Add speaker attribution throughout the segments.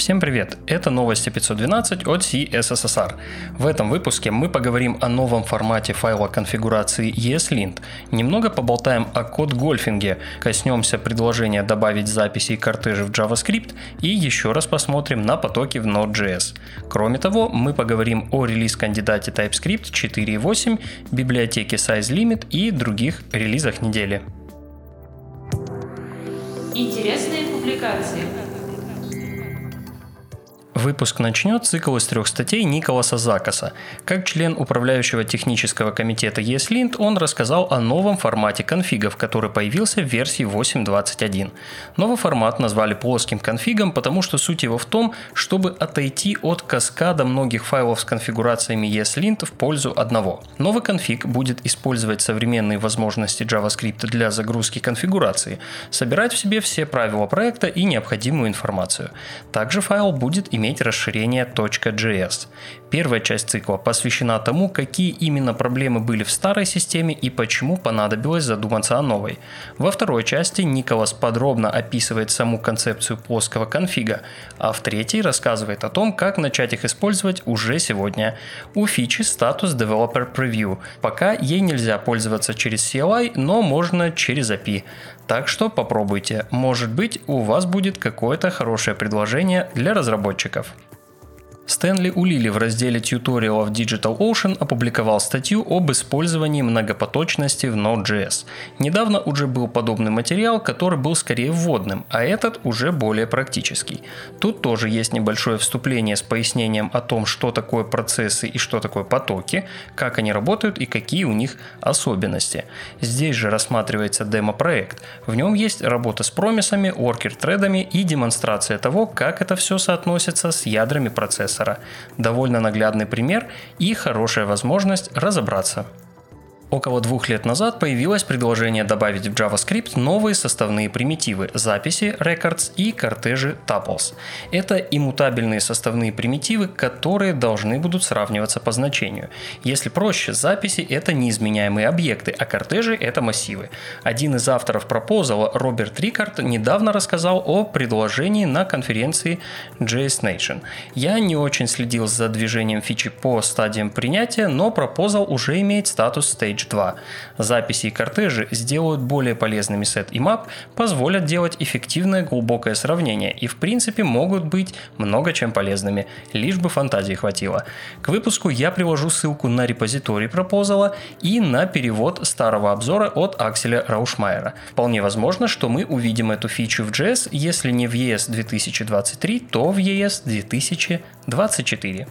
Speaker 1: Всем привет! Это новости 512 от CSSR. В этом выпуске мы поговорим о новом формате файла конфигурации ESLint, немного поболтаем о код-гольфинге, коснемся предложения добавить записи и кортежи в JavaScript и еще раз посмотрим на потоки в Node.js. Кроме того, мы поговорим о релиз-кандидате TypeScript 4.8, библиотеке SizeLimit и других релизах недели.
Speaker 2: Интересные публикации.
Speaker 1: Выпуск начнет цикл из трех статей Николаса Закаса. Как член управляющего технического комитета ESLint, он рассказал о новом формате конфигов, который появился в версии 8.21. Новый формат назвали плоским конфигом, потому что суть его в том, чтобы отойти от каскада многих файлов с конфигурациями ESLint в пользу одного. Новый конфиг будет использовать современные возможности JavaScript для загрузки конфигурации, собирать в себе все правила проекта и необходимую информацию. Также файл будет иметь иметь расширение .js. Первая часть цикла посвящена тому, какие именно проблемы были в старой системе и почему понадобилось задуматься о новой. Во второй части Николас подробно описывает саму концепцию плоского конфига, а в третьей рассказывает о том, как начать их использовать уже сегодня. У фичи статус Developer Preview. Пока ей нельзя пользоваться через CLI, но можно через API. Так что попробуйте, может быть у вас будет какое-то хорошее предложение для разработчиков. Стэнли Улили в разделе Tutorial of Digital Ocean опубликовал статью об использовании многопоточности в Node.js. Недавно уже был подобный материал, который был скорее вводным, а этот уже более практический. Тут тоже есть небольшое вступление с пояснением о том, что такое процессы и что такое потоки, как они работают и какие у них особенности. Здесь же рассматривается демо-проект. В нем есть работа с промисами, worker-тредами и демонстрация того, как это все соотносится с ядрами процесса процессора. Довольно наглядный пример и хорошая возможность разобраться. Около двух лет назад появилось предложение добавить в JavaScript новые составные примитивы – записи, records и кортежи tuples. Это иммутабельные составные примитивы, которые должны будут сравниваться по значению. Если проще, записи – это неизменяемые объекты, а кортежи – это массивы. Один из авторов пропозала, Роберт Рикард, недавно рассказал о предложении на конференции JS Nation. Я не очень следил за движением фичи по стадиям принятия, но пропозал уже имеет статус Stage Stage 2. Записи и кортежи сделают более полезными set и map, позволят делать эффективное глубокое сравнение и в принципе могут быть много чем полезными, лишь бы фантазии хватило. К выпуску я привожу ссылку на репозиторий пропозала и на перевод старого обзора от Акселя Раушмайера. Вполне возможно, что мы увидим эту фичу в JS, если не в ES 2023, то в ES 2024.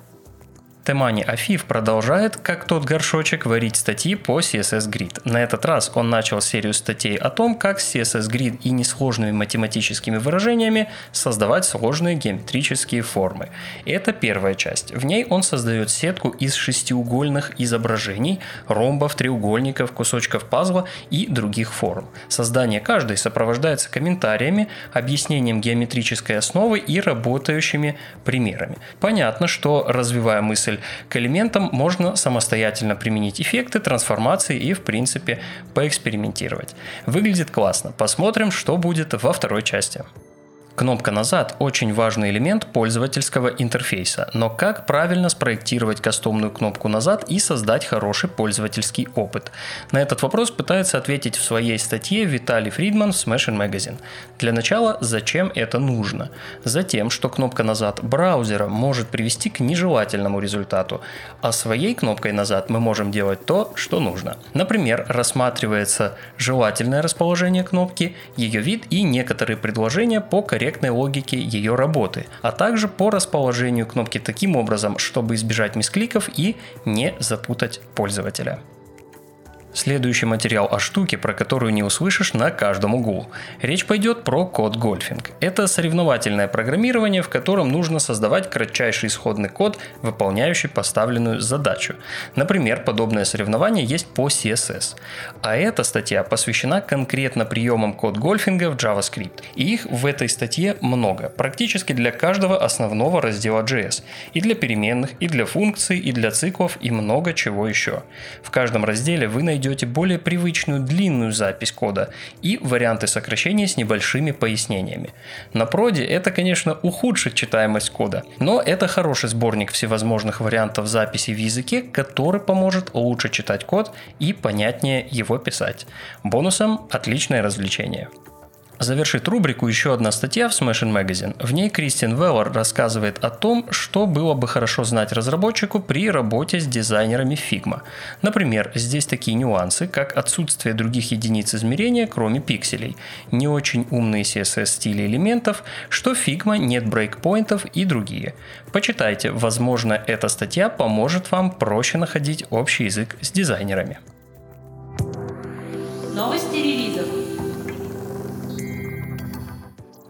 Speaker 1: Темани Афиф продолжает, как тот горшочек, варить статьи по CSS Grid. На этот раз он начал серию статей о том, как с CSS Grid и несложными математическими выражениями создавать сложные геометрические формы. Это первая часть. В ней он создает сетку из шестиугольных изображений, ромбов, треугольников, кусочков пазла и других форм. Создание каждой сопровождается комментариями, объяснением геометрической основы и работающими примерами. Понятно, что развивая мысль к элементам можно самостоятельно применить эффекты, трансформации и, в принципе, поэкспериментировать. Выглядит классно. Посмотрим, что будет во второй части. Кнопка «Назад» – очень важный элемент пользовательского интерфейса, но как правильно спроектировать кастомную кнопку «Назад» и создать хороший пользовательский опыт? На этот вопрос пытается ответить в своей статье Виталий Фридман в Smashing Magazine. Для начала, зачем это нужно? Затем, что кнопка «Назад» браузера может привести к нежелательному результату, а своей кнопкой «Назад» мы можем делать то, что нужно. Например, рассматривается желательное расположение кнопки, ее вид и некоторые предложения по корректности корректной логике ее работы, а также по расположению кнопки таким образом, чтобы избежать мискликов и не запутать пользователя. Следующий материал о штуке, про которую не услышишь на каждом углу. Речь пойдет про код гольфинг. Это соревновательное программирование, в котором нужно создавать кратчайший исходный код, выполняющий поставленную задачу. Например, подобное соревнование есть по CSS. А эта статья посвящена конкретно приемам код гольфинга в JavaScript. И их в этой статье много, практически для каждого основного раздела JS. И для переменных, и для функций, и для циклов, и много чего еще. В каждом разделе вы найдете найдете более привычную длинную запись кода и варианты сокращения с небольшими пояснениями. На проде это, конечно, ухудшит читаемость кода, но это хороший сборник всевозможных вариантов записи в языке, который поможет лучше читать код и понятнее его писать. Бонусом – отличное развлечение. Завершит рубрику еще одна статья в Smashing Magazine. В ней Кристиан Веллер рассказывает о том, что было бы хорошо знать разработчику при работе с дизайнерами Figma. Например, здесь такие нюансы, как отсутствие других единиц измерения, кроме пикселей, не очень умные CSS стили элементов, что Figma нет брейкпоинтов и другие. Почитайте, возможно, эта статья поможет вам проще находить общий язык с дизайнерами.
Speaker 2: Новости релизов.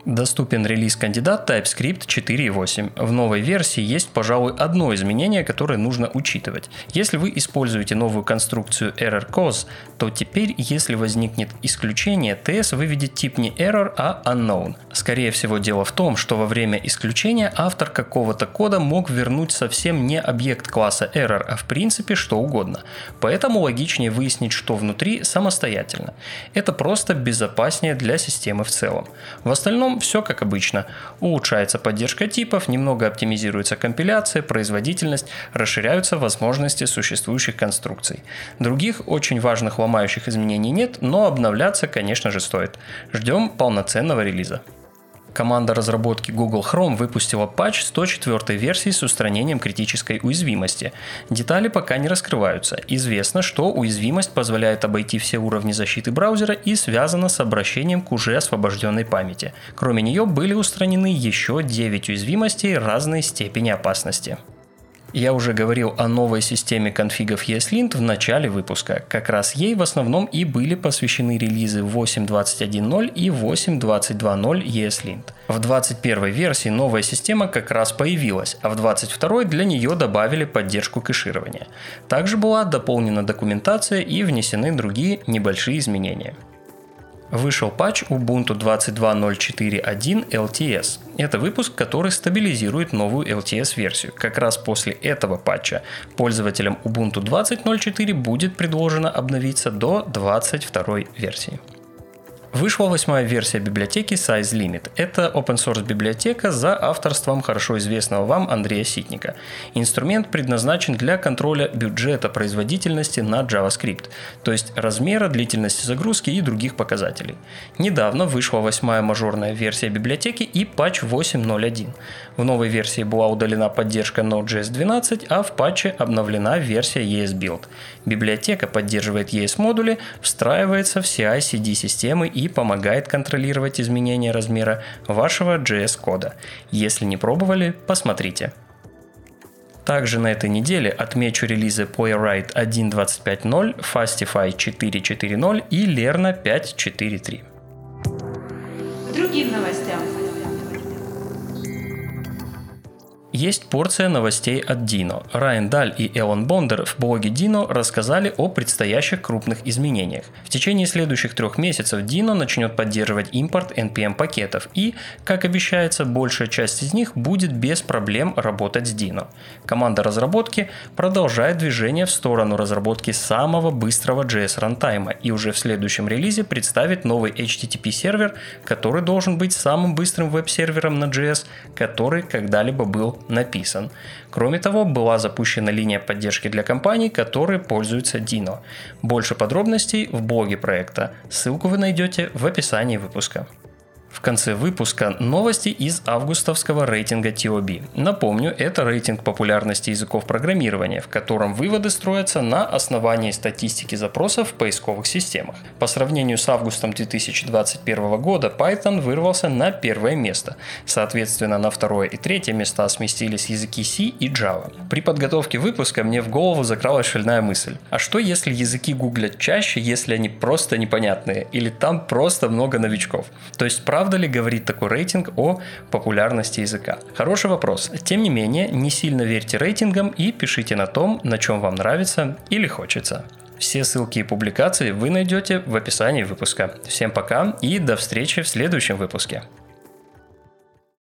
Speaker 1: Доступен релиз кандидат TypeScript 4.8. В новой версии есть, пожалуй, одно изменение, которое нужно учитывать. Если вы используете новую конструкцию error то теперь, если возникнет исключение, TS выведет тип не error, а unknown. Скорее всего, дело в том, что во время исключения автор какого-то кода мог вернуть совсем не объект класса error, а в принципе что угодно. Поэтому логичнее выяснить, что внутри самостоятельно. Это просто безопаснее для системы в целом. В остальном все как обычно. Улучшается поддержка типов, немного оптимизируется компиляция, производительность, расширяются возможности существующих конструкций. Других очень важных ломающих изменений нет, но обновляться, конечно же, стоит. Ждем полноценного релиза. Команда разработки Google Chrome выпустила патч 104 версии с устранением критической уязвимости. Детали пока не раскрываются. Известно, что уязвимость позволяет обойти все уровни защиты браузера и связана с обращением к уже освобожденной памяти. Кроме нее были устранены еще 9 уязвимостей разной степени опасности. Я уже говорил о новой системе конфигов ESLint в начале выпуска. Как раз ей в основном и были посвящены релизы 8.21.0 и 8.22.0 ESLint. В 21 версии новая система как раз появилась, а в 22 для нее добавили поддержку кэширования. Также была дополнена документация и внесены другие небольшие изменения. Вышел патч Ubuntu 22.04.1 LTS. Это выпуск, который стабилизирует новую LTS-версию. Как раз после этого патча пользователям Ubuntu 20.04 будет предложено обновиться до 22 версии. Вышла восьмая версия библиотеки Size Limit. Это open source библиотека за авторством хорошо известного вам Андрея Ситника. Инструмент предназначен для контроля бюджета производительности на JavaScript, то есть размера, длительности загрузки и других показателей. Недавно вышла восьмая мажорная версия библиотеки и патч 8.0.1. В новой версии была удалена поддержка Node.js 12, а в патче обновлена версия ESBuild. Библиотека поддерживает ES-модули, встраивается в CI-CD системы и помогает контролировать изменения размера вашего JS-кода. Если не пробовали, посмотрите. Также на этой неделе отмечу релизы Playwright 1.25.0, Fastify 4.4.0 и Lerna 5.4.3.
Speaker 2: Другим новостям.
Speaker 1: Есть порция новостей от Dino. Райан Даль и Элон Бондер в блоге Dino рассказали о предстоящих крупных изменениях. В течение следующих трех месяцев Dino начнет поддерживать импорт NPM пакетов и, как обещается, большая часть из них будет без проблем работать с Dino. Команда разработки продолжает движение в сторону разработки самого быстрого JS рантайма и уже в следующем релизе представит новый HTTP сервер, который должен быть самым быстрым веб-сервером на JS, который когда-либо был написан. Кроме того, была запущена линия поддержки для компаний, которые пользуются Dino. Больше подробностей в блоге проекта. Ссылку вы найдете в описании выпуска. В конце выпуска новости из августовского рейтинга TOB. Напомню, это рейтинг популярности языков программирования, в котором выводы строятся на основании статистики запросов в поисковых системах. По сравнению с августом 2021 года Python вырвался на первое место. Соответственно, на второе и третье места сместились языки C и Java. При подготовке выпуска мне в голову закралась шальная мысль. А что если языки гуглят чаще, если они просто непонятные? Или там просто много новичков? То есть, правда Правда ли говорит такой рейтинг о популярности языка? Хороший вопрос. Тем не менее, не сильно верьте рейтингам и пишите на том, на чем вам нравится или хочется. Все ссылки и публикации вы найдете в описании выпуска. Всем пока и до встречи в следующем выпуске.